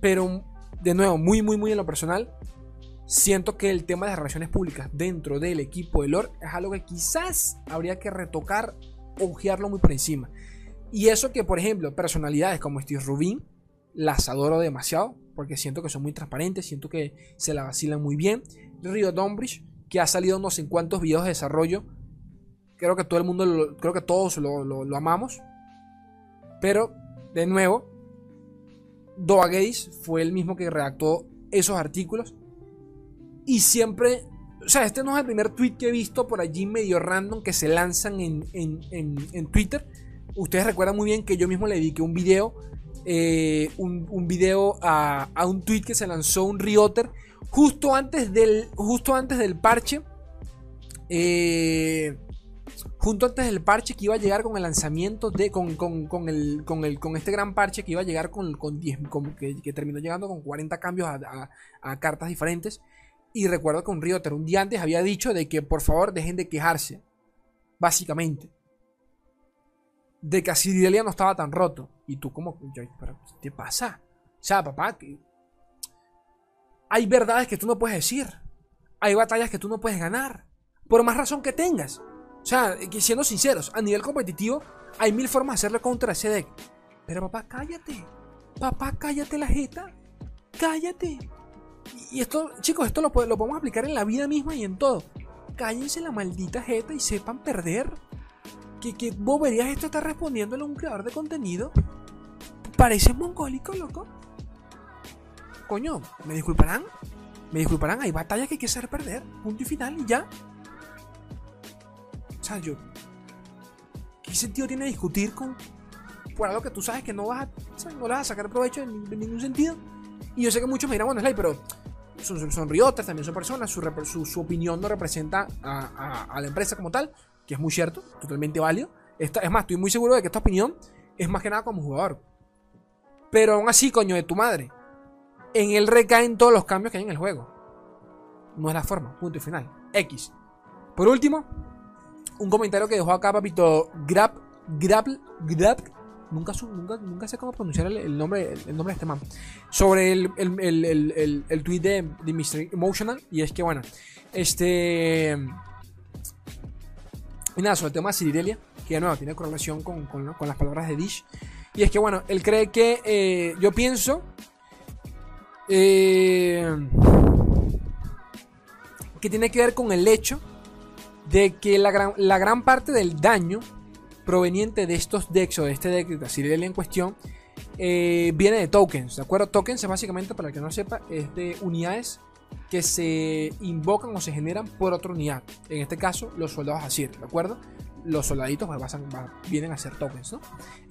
pero de nuevo, muy, muy, muy en lo personal, siento que el tema de las relaciones públicas dentro del equipo de lore es algo que quizás habría que retocar ojearlo muy por encima. Y eso que, por ejemplo, personalidades como Steve Rubin, las adoro demasiado, porque siento que son muy transparentes, siento que se la vacilan muy bien. Rio Dombridge, que ha salido no sé en cuántos videos de desarrollo, creo que todo el mundo, creo que todos lo, amamos. Pero, de nuevo, Doa Gaze fue el mismo que redactó esos artículos. Y siempre o sea, este no es el primer tweet que he visto por allí medio random que se lanzan en, Twitter. Ustedes recuerdan muy bien que yo mismo le dediqué un video. Eh, un, video a, un tweet que se lanzó un Rioter justo antes del, justo antes del parche. Eh, junto antes del parche que iba a llegar con el lanzamiento de. con, con, el, con, el, con este gran parche que iba a llegar con, con 10. que, terminó llegando con 40 cambios a cartas diferentes. Y recuerdo que un Rioter un día antes había dicho de que por favor dejen de quejarse. Básicamente. De que Asiridelia no estaba tan roto. Y tú como, ¿qué te pasa? O sea, papá, que... hay verdades que tú no puedes decir. Hay batallas que tú no puedes ganar. Por más razón que tengas. O sea, siendo sinceros, a nivel competitivo hay mil formas de hacerlo contra ese deck. Pero papá, cállate. Papá, cállate la jeta. Cállate. Y esto, chicos, esto lo, lo podemos aplicar en la vida misma y en todo. Cállense la maldita jeta y sepan perder. ¿Qué, qué boberías esto está respondiéndole a un creador de contenido? Parece mongólico, loco. Coño, ¿me disculparán? ¿Me disculparán? Hay batallas que hay que hacer perder. Punto y final y ya. O sea, yo. ¿Qué sentido tiene discutir con. por algo que tú sabes que no vas a. no le vas a sacar provecho en ningún sentido? Y yo sé que muchos me dirán, bueno, Sly, pero son, son, riotas, también son personas, su, su, opinión no representa a, a, la empresa como tal, que es muy cierto, totalmente válido. Esta, es más, estoy muy seguro de que esta opinión es más que nada como jugador. Pero aún así, coño de tu madre, en él recaen todos los cambios que hay en el juego. No es la forma, punto y final. X. Por último, un comentario que dejó acá, papito, Grab, Grab, Grab, Nunca, nunca, nunca sé cómo pronunciar el, nombre, el, nombre de este man. Sobre el, el, el tweet de, de Mr. Emotional. Y es que, bueno, este. Y nada, sobre el tema de Cirirelia, que de nuevo tiene correlación con, con, las palabras de Dish. Y es que, bueno, él cree que. Eh, yo pienso. Eh, que tiene que ver con el hecho de que la gran, la gran parte del daño proveniente de estos decks o de este deck de Cirirelia en cuestión eh, viene de tokens, ¿de acuerdo? Tokens es básicamente, para el que no sepa, es de unidades que se invocan o se generan por otra unidad. En este caso, los soldados Asir, ¿de acuerdo? Los soldaditos pues, vienen a ser tokens, ¿no?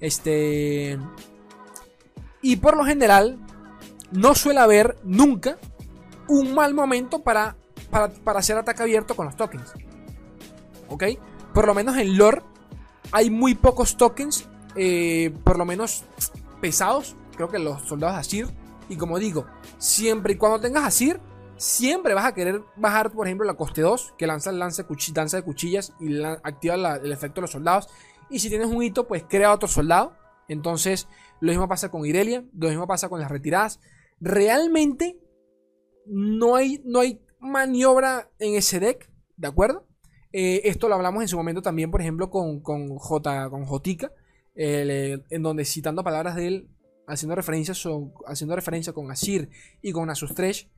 Este. Y por lo general, no suele haber nunca un mal momento para, para, hacer ataque abierto con los tokens. ¿Ok? Por lo menos en lore hay muy pocos tokens, eh, por lo menos pesados. Creo que los soldados Asir. Y como digo, siempre y cuando tengas Asir, siempre vas a querer bajar, por ejemplo, la coste 2, que lanza lance danza de cuchillas y activa el efecto de los soldados. Y si tienes un hito, pues crea otro soldado. Entonces, lo mismo pasa con Irelia, lo mismo pasa con las retiradas. Realmente no hay, no hay maniobra en ese deck, ¿de acuerdo? Eh, esto lo hablamos en su momento también, por ejemplo, con, con J, con Jotica, eh, en donde citando palabras de él, haciendo referencia, haciendo referencia con Asir y con Asustresh,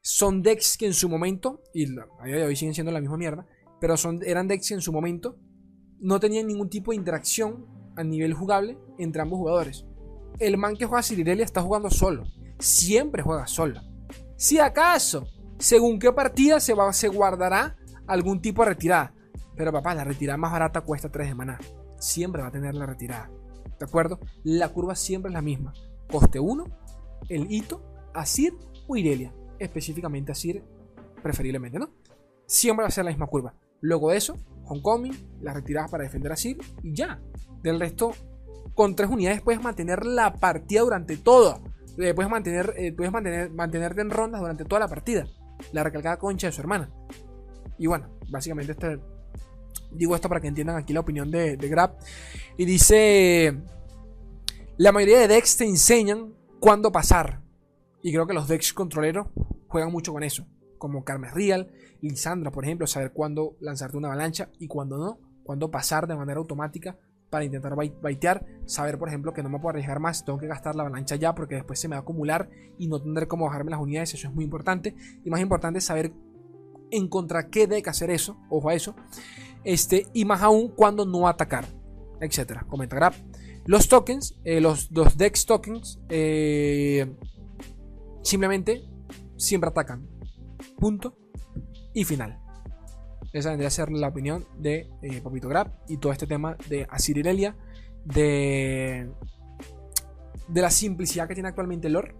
son decks que en su momento, y a día de hoy siguen siendo la misma mierda, pero son, eran decks que en su momento no tenían ningún tipo de interacción a nivel jugable entre ambos jugadores. El man que juega Cirirelia está jugando solo. Siempre juega solo. Si acaso, según qué partida se, va, se guardará algún tipo de retirada. Pero papá, la retirada más barata cuesta 3 de maná. Siempre va a tener la retirada. ¿De acuerdo? La curva siempre es la misma. Coste 1, el hito, Asir o Irelia específicamente a Sir, preferiblemente, ¿no? Siempre va a ser la misma curva. Luego de eso, Homecoming, las retiradas para defender a y ya. Del resto, con tres unidades puedes mantener la partida durante todo. Eh, puedes mantener, eh, puedes mantener, mantenerte en rondas durante toda la partida. La recalcada concha de su hermana. Y bueno, básicamente este, digo esto para que entiendan aquí la opinión de, de Grab. Y dice, la mayoría de decks te enseñan cuándo pasar. Y creo que los decks controleros juegan mucho con eso. Como Carmen Real, Lisandra, por ejemplo, saber cuándo lanzarte una avalancha y cuándo no. Cuándo pasar de manera automática para intentar baitear. Saber, por ejemplo, que no me puedo arriesgar más, tengo que gastar la avalancha ya porque después se me va a acumular y no tendré cómo bajarme las unidades. Eso es muy importante. Y más importante, saber en contra qué deck hacer eso. Ojo a eso. Este, y más aún cuando no atacar, etcétera. Comenta Grab. Los tokens, eh, los, dos decks tokens, eh, Simplemente siempre atacan. Punto y final. Esa vendría a ser la opinión de eh, Papito Grab y todo este tema de Asirirelia, de, de la simplicidad que tiene actualmente el lore.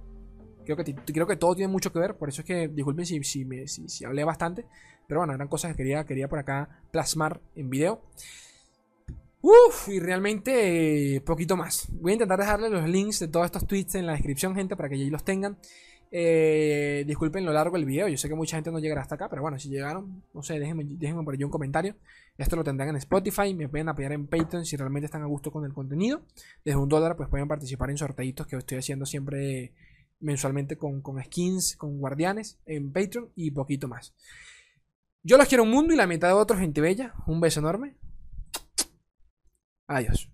Creo que, todo tiene mucho que ver, por eso es que disculpen si, hablé bastante, pero bueno, eran cosas que quería, quería por acá plasmar en video. Uf, y realmente eh, poquito más. Voy a intentar dejarle los links de todos estos tweets en la descripción, gente, para que allí los tengan. Eh, disculpen lo largo del video, yo sé que mucha gente no llegará hasta acá, pero bueno, si llegaron, no sé, déjenme, déjenme por allí un comentario. Esto lo tendrán en Spotify, me pueden apoyar en Patreon si realmente están a gusto con el contenido. Desde un dólar, pues pueden participar en sorteitos que estoy haciendo siempre mensualmente con, skins, con guardianes en Patreon y poquito más. Yo los quiero un mundo y la mitad de otros, gente bella. Un beso enorme. Adiós.